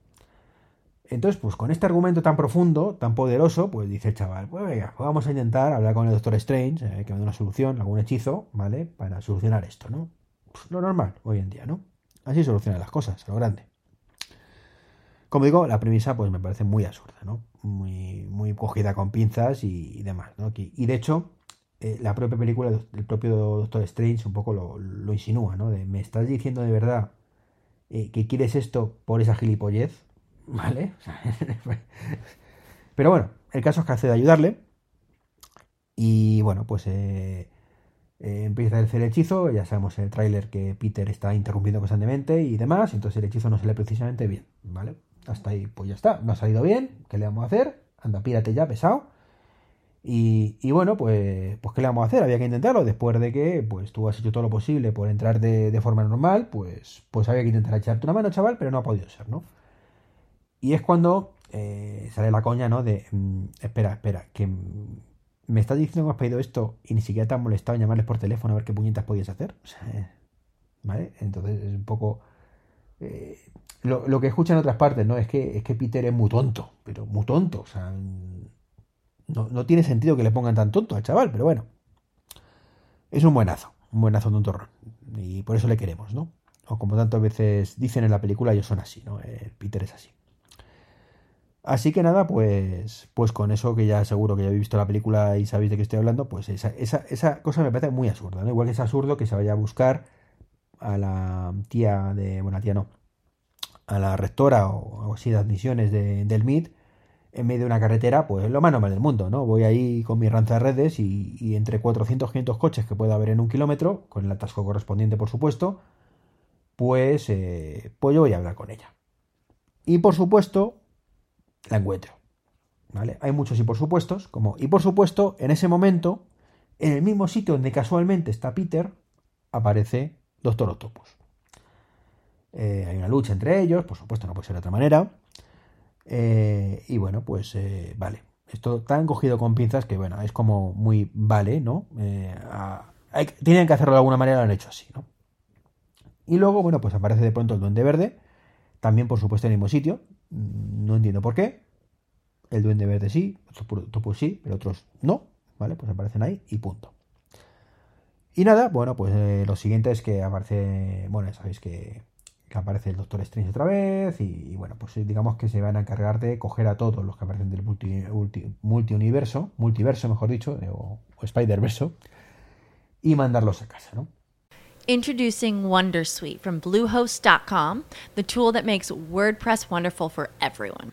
Speaker 2: Entonces, pues con este argumento tan profundo, tan poderoso, pues dice el chaval, pues venga, vamos a intentar hablar con el Doctor Strange, eh, que me dé una solución, algún hechizo, ¿vale? Para solucionar esto, ¿no? Pues lo normal hoy en día, ¿no? Así solucionan las cosas, lo grande. Como digo, la premisa pues me parece muy absurda, ¿no? Muy, muy cogida con pinzas y, demás, ¿no? Y de hecho, eh, la propia película del propio Doctor Strange un poco lo, insinúa, ¿no? De, ¿me estás diciendo de verdad eh, que quieres esto por esa gilipollez? ¿Vale? Pero bueno, el caso es que hace de ayudarle. Y bueno, pues eh, empieza a hacer el hechizo. Ya sabemos en el tráiler que Peter está interrumpiendo constantemente y demás. Entonces el hechizo no sale precisamente bien, ¿vale? Hasta ahí, pues ya está. No ha salido bien. ¿Qué le vamos a hacer? Anda, pírate ya, pesado. Y, bueno, pues, pues ¿qué le vamos a hacer? Había que intentarlo. Después de que pues tú has hecho todo lo posible por entrar de, forma normal, pues, pues había que intentar echarte una mano, chaval, pero no ha podido ser, ¿no? Y es cuando eh, sale la coña, ¿no? De, mm, espera, espera, que me estás diciendo que has pedido esto y ni siquiera te has molestado en llamarles por teléfono a ver qué puñetas podías hacer. ¿Vale? Entonces es un poco... Eh, lo, lo, que escuchan otras partes, ¿no? Es que, es que Peter es muy tonto, pero muy tonto. O sea, no, tiene sentido que le pongan tan tonto al chaval, pero bueno. Es un buenazo, un buenazo de un torrón. Y por eso le queremos, ¿no? O como tantas veces dicen en la película, ellos son así, ¿no? El Peter es así. Así que nada, pues, pues con eso que ya seguro que ya habéis visto la película y sabéis de qué estoy hablando, pues esa, esa, esa cosa me parece muy absurda, ¿no? Igual que es absurdo que se vaya a buscar a la tía de, bueno, tía no, a la rectora o algo así de admisiones del MIT en medio de una carretera, pues lo más normal del mundo, ¿no? Voy ahí con mi ranza de redes y, entre 400 500 coches que pueda haber en un kilómetro, con el atasco correspondiente, por supuesto, pues, eh, pues yo voy a hablar con ella. Y por supuesto, la encuentro. ¿Vale? Hay muchos y por supuestos, como y por supuesto, en ese momento, en el mismo sitio donde casualmente está Peter, aparece Doctor Octopus. Eh, hay una lucha entre ellos, por supuesto, no puede ser de otra manera. Eh, y bueno, pues eh, vale. Esto tan cogido con pinzas que bueno, es como muy vale, ¿no? Eh, tienen que hacerlo de alguna manera, lo han hecho así, ¿no? Y luego, bueno, pues aparece de pronto el duende verde, también por supuesto en el mismo sitio, mm, no entiendo por qué. El duende verde sí, otros sí, pero otros no, ¿vale? Pues aparecen ahí y punto. Y nada, bueno, pues lo siguiente es que aparece, bueno, ya sabéis que aparece el Doctor Strange otra vez y, bueno, pues digamos que se van a encargar de coger a todos los que aparecen del multi, multi, universo, multiverso mejor dicho, o, o Spider-Verso, y mandarlos a casa, ¿no?
Speaker 1: Introducing Wondersuite from Bluehost.com, the tool that makes WordPress wonderful for everyone.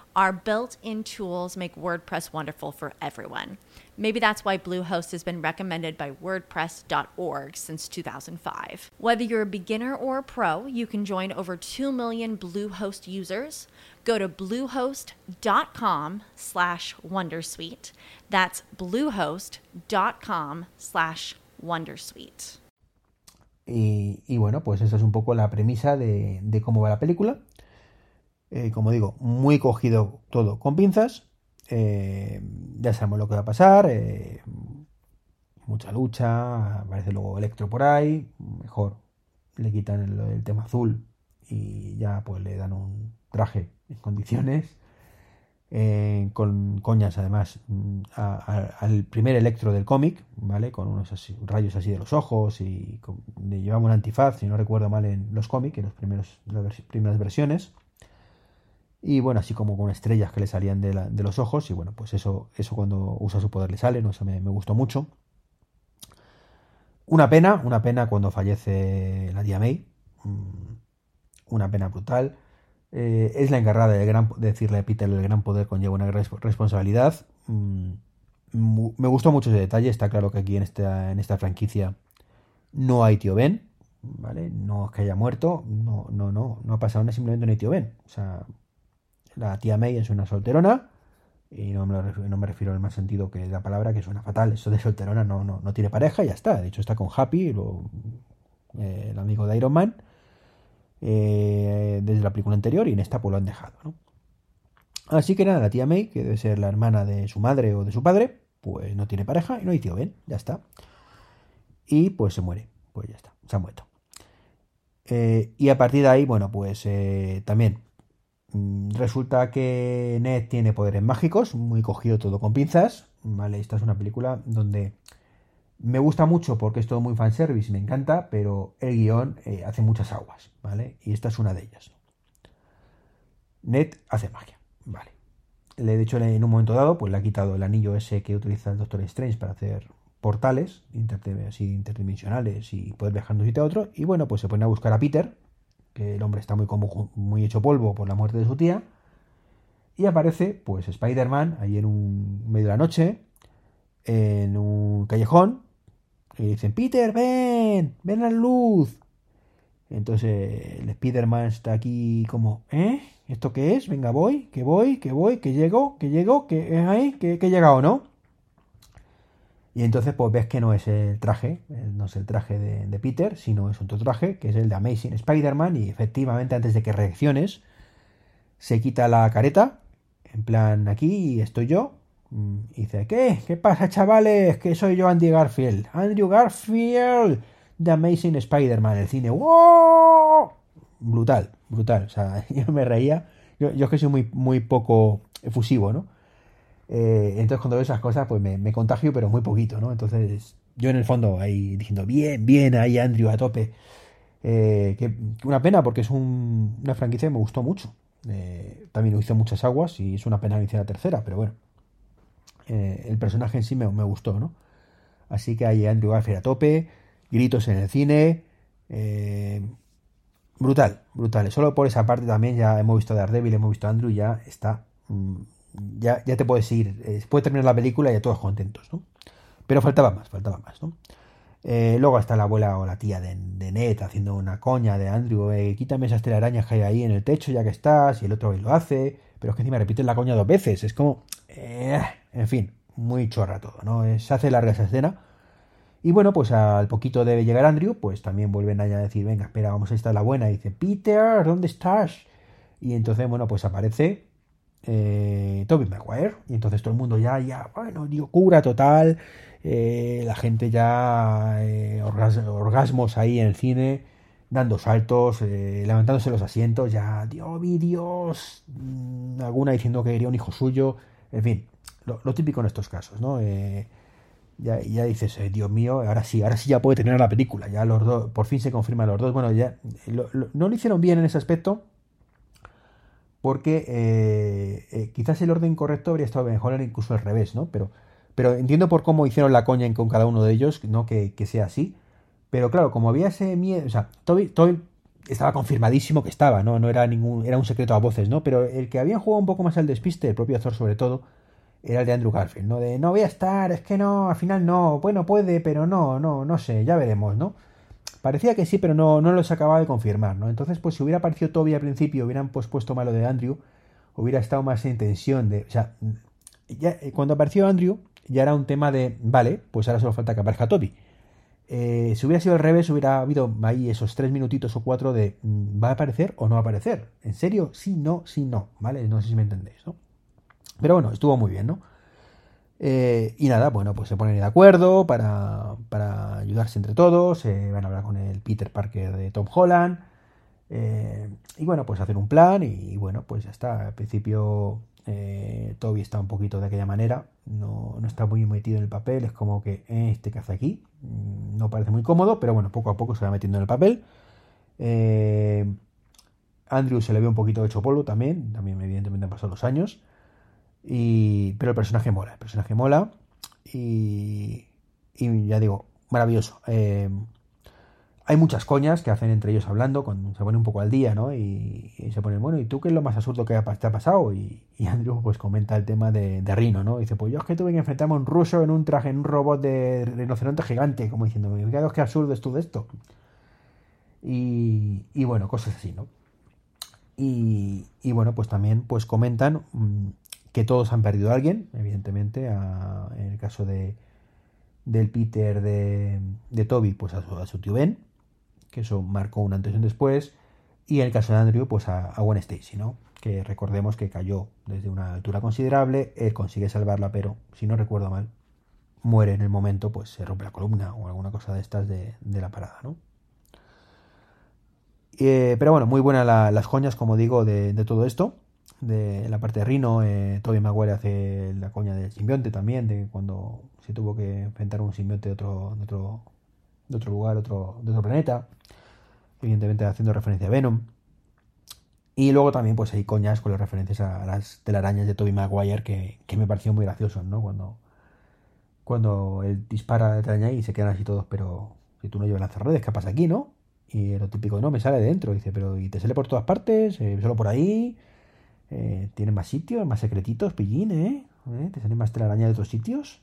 Speaker 1: Our built in tools make WordPress wonderful for everyone. Maybe that's why Bluehost has been recommended by WordPress.org since 2005. Whether you're a beginner or a pro, you can join over 2 million Bluehost users. Go to bluehost.com slash Wondersuite. That's bluehost.com slash Wondersuite.
Speaker 2: Y, y, bueno, pues esa es un poco la premisa de, de cómo va la película. Eh, como digo, muy cogido todo con pinzas. Eh, ya sabemos lo que va a pasar. Eh, mucha lucha. Aparece luego Electro por ahí. Mejor le quitan el, tema azul y ya pues le dan un traje en condiciones. con coñas además a, al primer electro del cómic, ¿vale? Con unos así, rayos así de los ojos y un antifaz, si no recuerdo mal, en los cómics, en las primeras versiones y bueno, así como con estrellas que le salían de, los ojos y bueno, pues eso, eso cuando usa su poder le sale, no, eso me, gustó mucho. Una pena, una pena cuando fallece la tía May, una pena brutal. Eh, es la encargada de, gran, de decirle a Peter el gran poder conlleva una gran responsabilidad. Mm, me gustó mucho ese detalle, está claro que aquí en esta, en esta franquicia no hay tío Ben, ¿vale? No es que haya muerto, no, no, no, no ha pasado nada, simplemente no hay tío Ben. O sea, la tía May es una solterona, y no me, refiero, no me refiero al más sentido que la palabra, que suena fatal. Eso de solterona no, no, no tiene pareja ya está. De hecho, está con Happy, eh, el amigo de Iron Man, eh, desde la película anterior, y en esta pues lo han dejado. Así que nada, la tía May, que debe ser la hermana de su madre o de su padre, pues no tiene pareja y no hay tío Ben, ya está. Y pues se muere, pues ya está, se ha muerto. Eh, y a partir de ahí, bueno, pues también Resulta que Ned tiene poderes mágicos, muy cogido todo con pinzas. Vale, esta es una película donde me gusta mucho porque es todo muy fanservice me encanta, pero el guion eh, hace muchas aguas, ¿vale? Y esta es una de ellas. Ned hace magia, ¿vale? Le he dicho en un momento dado, pues le ha quitado el anillo ese que utiliza el Doctor Strange para hacer portales interdimensionales y poder viajar de un sitio a otro. Y bueno, pues se pone a buscar a Peter, que el hombre está muy, como, muy hecho polvo por la muerte de su tía. Y aparece, pues, Spider-Man ahí en un medio de la noche, en un callejón, y dicen, Peter, ven, ven a la luz. Entonces el Spider-Man está aquí como, ¿eh? ¿Esto qué es? Venga, voy, que voy, que voy, que llego, que llego, que es ahí, que, que he llegado, ¿no? Y entonces pues ves que no es el traje, no es el traje de, Peter, sino es otro traje, que es el de Amazing Spider-Man, y efectivamente antes de que reacciones, se quita la careta, en plan, aquí estoy yo, y dice, ¿qué? ¿Qué pasa, chavales? Que soy yo Andy Garfield. Andrew Garfield, de Amazing Spider-Man, el cine. ¡Wow! Brutal, brutal. O sea, yo me reía. Yo, yo es que soy muy, muy poco efusivo, ¿no? Eh, entonces cuando veo esas cosas, pues me, contagio, pero muy poquito, ¿no? Entonces yo en el fondo ahí diciendo, bien, bien, ahí Andrew a tope. Eh, que una pena porque es un, una franquicia que me gustó mucho. Eh, también lo hizo muchas aguas y es una pena que hiciera tercera, pero bueno. El personaje en sí me, me, gustó, ¿no? Así que ahí Andrew Garfield a tope, gritos en el cine. Brutal, brutal. Solo por esa parte también ya hemos visto Daredevil, hemos visto a Andrew, ya está... Ya, ya te puedes ir, eh, puede terminar la película y ya todos contentos, ¿no? Pero faltaba más, faltaba más, ¿no? Eh, luego está la abuela o la tía de, de Ned haciendo una coña de Andrew, eh, quítame esas telarañas que hay ahí en el techo ya que estás, y el otro lo hace, pero es que encima repiten la coña dos veces, es como, eh, en fin, muy chorra todo, ¿no? Se hace larga esa escena. Y bueno, pues al poquito debe llegar Andrew, pues también vuelven allá a decir, venga, espera, vamos a estar la buena, y dice, Peter, ¿dónde estás? Y entonces, bueno, pues aparece eh, Toby Maguire. Y entonces todo el mundo ya, ya, bueno, dio cura total. Eh, la gente ya, eh, orgas, orgasmos ahí en el cine, dando saltos, eh, levantándose los asientos, ya, Dios, Dios, mmm, alguna diciendo que quería un hijo suyo, en fin, lo, típico en estos casos, ¿no? Ya, ya dices, Dios mío, ahora sí, ahora sí ya puede terminar la película, ya los dos, por fin se confirman los dos, bueno, ya, lo, no lo hicieron bien en ese aspecto, porque eh, eh, quizás el orden correcto habría estado mejor incluso al revés, ¿no? Pero, pero entiendo por cómo hicieron la coña con cada uno de ellos, ¿no? Que, que sea así. Pero claro, como había ese miedo, o sea, Toby, Toby estaba confirmadísimo que estaba, ¿no? No era ningún, era un secreto a voces, ¿no? Pero el que había jugado un poco más al despiste, el propio actor sobre todo, era el de Andrew Garfield, ¿no? De no voy a estar, es que no, al final no, bueno, puede, pero no, no, no sé, ya veremos, ¿no? Parecía que sí, pero no, no los acababa de confirmar, ¿no? Entonces, pues si hubiera aparecido Toby al principio, hubieran pues, puesto malo de Andrew, hubiera estado más en tensión de, o sea, ya, eh, cuando apareció Andrew, ya era un tema de, vale, pues ahora solo falta que aparezca Toby. Eh, si hubiera sido al revés, hubiera habido ahí esos tres minutitos o cuatro de ¿va a aparecer o no va a aparecer? ¿En serio? Sí, no, sí, no, ¿vale? No sé si me entendéis, ¿no? Pero bueno, estuvo muy bien, ¿no? Eh, y nada, bueno, pues se ponen de acuerdo para, para ayudarse entre todos, se van a hablar con el Peter Parker de Tom Holland, eh, y bueno, pues hacer un plan y, bueno, pues ya está. Al principio eh, Toby está un poquito de aquella manera, no, no, está muy metido en el papel, es como que eh, este que hace aquí, mm, no parece muy cómodo, pero bueno, poco a poco se va metiendo en el papel. Eh, Andrew se le ve un poquito hecho polvo también, también evidentemente han pasado los años, y, pero el personaje mola, el personaje mola y, y ya digo, maravilloso. Eh, hay muchas coñas que hacen entre ellos hablando, cuando se pone un poco al día, ¿no? Y, y se ponen, bueno, ¿y tú qué es lo más absurdo que te ha pasado? Y, y Andrew pues comenta el tema de, de, Rino, ¿no? dice, pues yo es que tuve que enfrentarme a un ruso en un traje, en un robot de rinoceronte gigante, como diciendo, mira qué absurdo es todo esto. Y, y bueno, cosas así, ¿no? Y, y, bueno, pues también pues comentan mmm, que todos han perdido a alguien, evidentemente, en el caso de del Peter de, de Toby, pues a su, a su tío Ben, que eso marcó un antes y un después, y en el caso de Andrew, pues a, a Gwen Stacy, ¿no? Que recordemos que cayó desde una altura considerable, él consigue salvarla, pero si no recuerdo mal, muere en el momento, pues se rompe la columna o alguna cosa de estas de, de la parada, ¿no? Eh, pero bueno, muy buenas la, las coñas, como digo, de, de, todo esto. De la parte de Rino, eh, Toby Maguire hace la coña del simbionte también, de cuando se tuvo que enfrentar un simbionte de otro, de otro, de otro lugar, otro, de otro planeta evidentemente haciendo referencia a Venom. Y luego también pues hay coñas con las referencias a las telarañas de Tobey Maguire que, que me pareció muy gracioso, ¿no? Cuando, cuando él dispara la telaraña y se quedan así todos, pero si tú no llevas lanzarredes, ¿qué pasa aquí, no? Y lo típico, no, me sale de dentro. Dice, pero ¿y te sale por todas partes? Eh, ¿Solo por ahí? Eh, ¿Tiene más sitios, más secretitos, pillín, eh? ¿Eh? ¿Te salen más telaraña de otros sitios?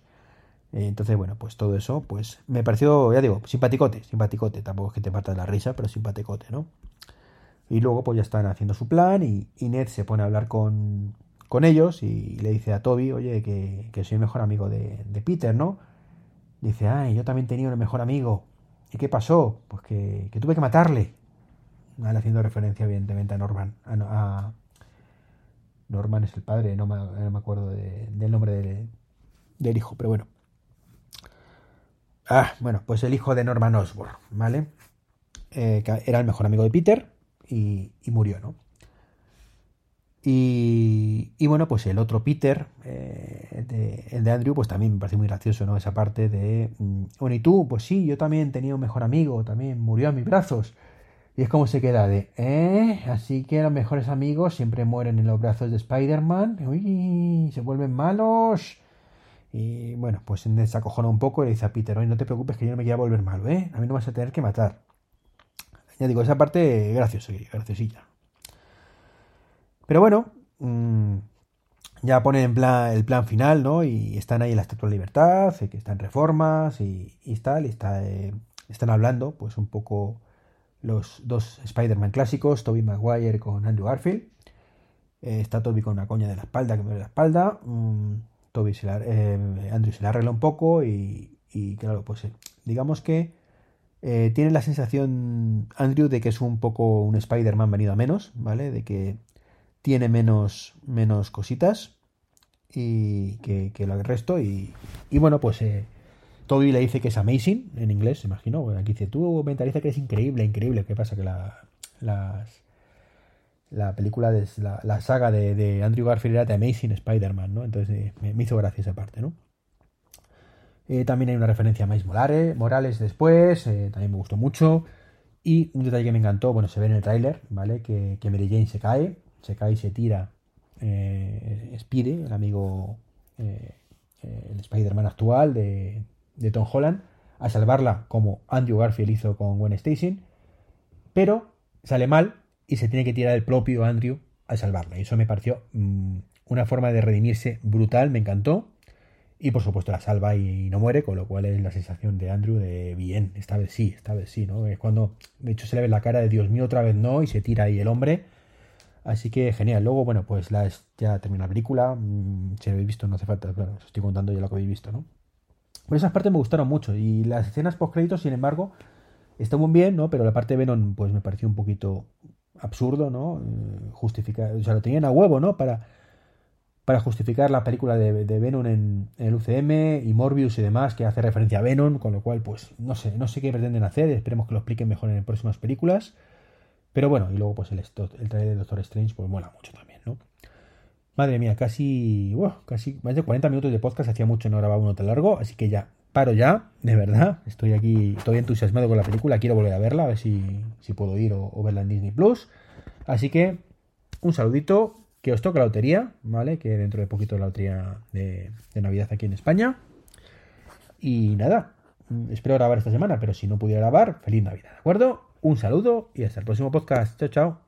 Speaker 2: Entonces, bueno, pues todo eso, pues me pareció, ya digo, simpaticote, simpaticote. Tampoco es que te parta de la risa, pero simpaticote, ¿no? Y luego, pues ya están haciendo su plan y, y Ned se pone a hablar con, con ellos y le dice a Toby, oye, que, que soy el mejor amigo de, de, Peter, ¿no? Dice, ay, yo también tenía un mejor amigo. ¿Y qué pasó? Pues que, que tuve que matarle. Vale, haciendo referencia, evidentemente, a Norman. A Norman es el padre, no me, acuerdo de, del nombre de, del hijo, pero bueno. Ah, bueno, pues el hijo de Norman Osborn, ¿vale? Eh, era el mejor amigo de Peter y, murió, ¿no? Y, y, bueno, pues el otro Peter, eh, el de Andrew, pues también me pareció muy gracioso, ¿no? Esa parte de, mm, bueno, y tú, pues sí, yo también tenía un mejor amigo, también murió a mis brazos. Y es como se queda de, ¿eh? Así que los mejores amigos siempre mueren en los brazos de Spider-Man. Uy, se vuelven malos. Y bueno, pues se acojona un poco y le dice a Peter, oye, no te preocupes que yo no me quiera volver malo, ¿eh? A mí no vas a tener que matar. Ya digo, esa parte graciosa, graciosilla. Pero bueno, mmm, ya ponen en plan, el plan final, ¿no? Y están ahí en la Estatua de Libertad, que están reformas y, y tal, y eh, están hablando, pues un poco los dos Spider-Man clásicos, Tobey Maguire con Andrew Garfield. Eh, está Toby con una coña de la espalda, que me duele la espalda. Mmm, Toby se la, eh, Andrew se la arregla un poco y, y claro, pues eh, digamos que tiene la sensación Andrew de que es un poco un Spider-Man venido a menos, ¿vale? De que tiene menos, menos cositas y que, que lo resto y, y bueno, pues Toby le dice que es amazing en inglés, imagino. Aquí dice, tú mentaliza que es increíble, increíble. ¿Qué pasa? Que la, las, la película, de, la, la saga de, Andrew Garfield era de Amazing Spider-Man, ¿no? Entonces eh, me, hizo gracia esa parte, ¿no? Eh, también hay una referencia a Miles Morales, Morales después, eh, también me gustó mucho. Y un detalle que me encantó, bueno, se ve en el tráiler, ¿vale? Que, que, Mary Jane se cae, se cae y se tira Spire, el amigo, el Spider-Man actual de, de Tom Holland, a salvarla como Andrew Garfield hizo con Gwen Stacy. Pero sale mal y se tiene que tirar el propio Andrew a salvarla. Y eso me pareció mm, una forma de redimirse brutal, me encantó. Y por supuesto la salva y no muere, con lo cual es la sensación de Andrew de bien, esta vez sí, esta vez sí, ¿no? Es cuando de hecho se le ve la cara de Dios mío, otra vez no, y se tira ahí el hombre. Así que genial. Luego, bueno, pues la, ya termina la película. Mm, si lo habéis visto, no hace falta, bueno, os estoy contando ya lo que habéis visto, ¿no? Esas partes me gustaron mucho. Y las escenas post créditos, sin embargo, muy bien, ¿no? Pero la parte de Venom, pues me pareció un poquito absurdo, ¿no? Eh, justificar, o sea, lo tenían a huevo, ¿no? Para para justificar la película de, Venom en, el UCM y Morbius y demás, que hace referencia a Venom, con lo cual, pues no sé, no sé qué pretenden hacer, esperemos que lo expliquen mejor en próximas películas. Pero bueno, y luego pues el, el trailer de Doctor Strange pues mola mucho también. Madre mía, casi, casi más de 40 minutos de podcast, hacía mucho no grababa uno tan largo, así que ya, paro ya, de verdad, estoy aquí todavía entusiasmado con la película, quiero volver a verla, a ver si, si puedo ir o verla en Disney Plus. Así que, un saludito, que os toca la lotería, ¿vale? Que dentro de poquito la lotería de, Navidad aquí en España. Y nada, espero grabar esta semana, pero si no pudiera grabar, feliz Navidad, ¿de acuerdo? Un saludo y hasta el próximo podcast. Chao, chao.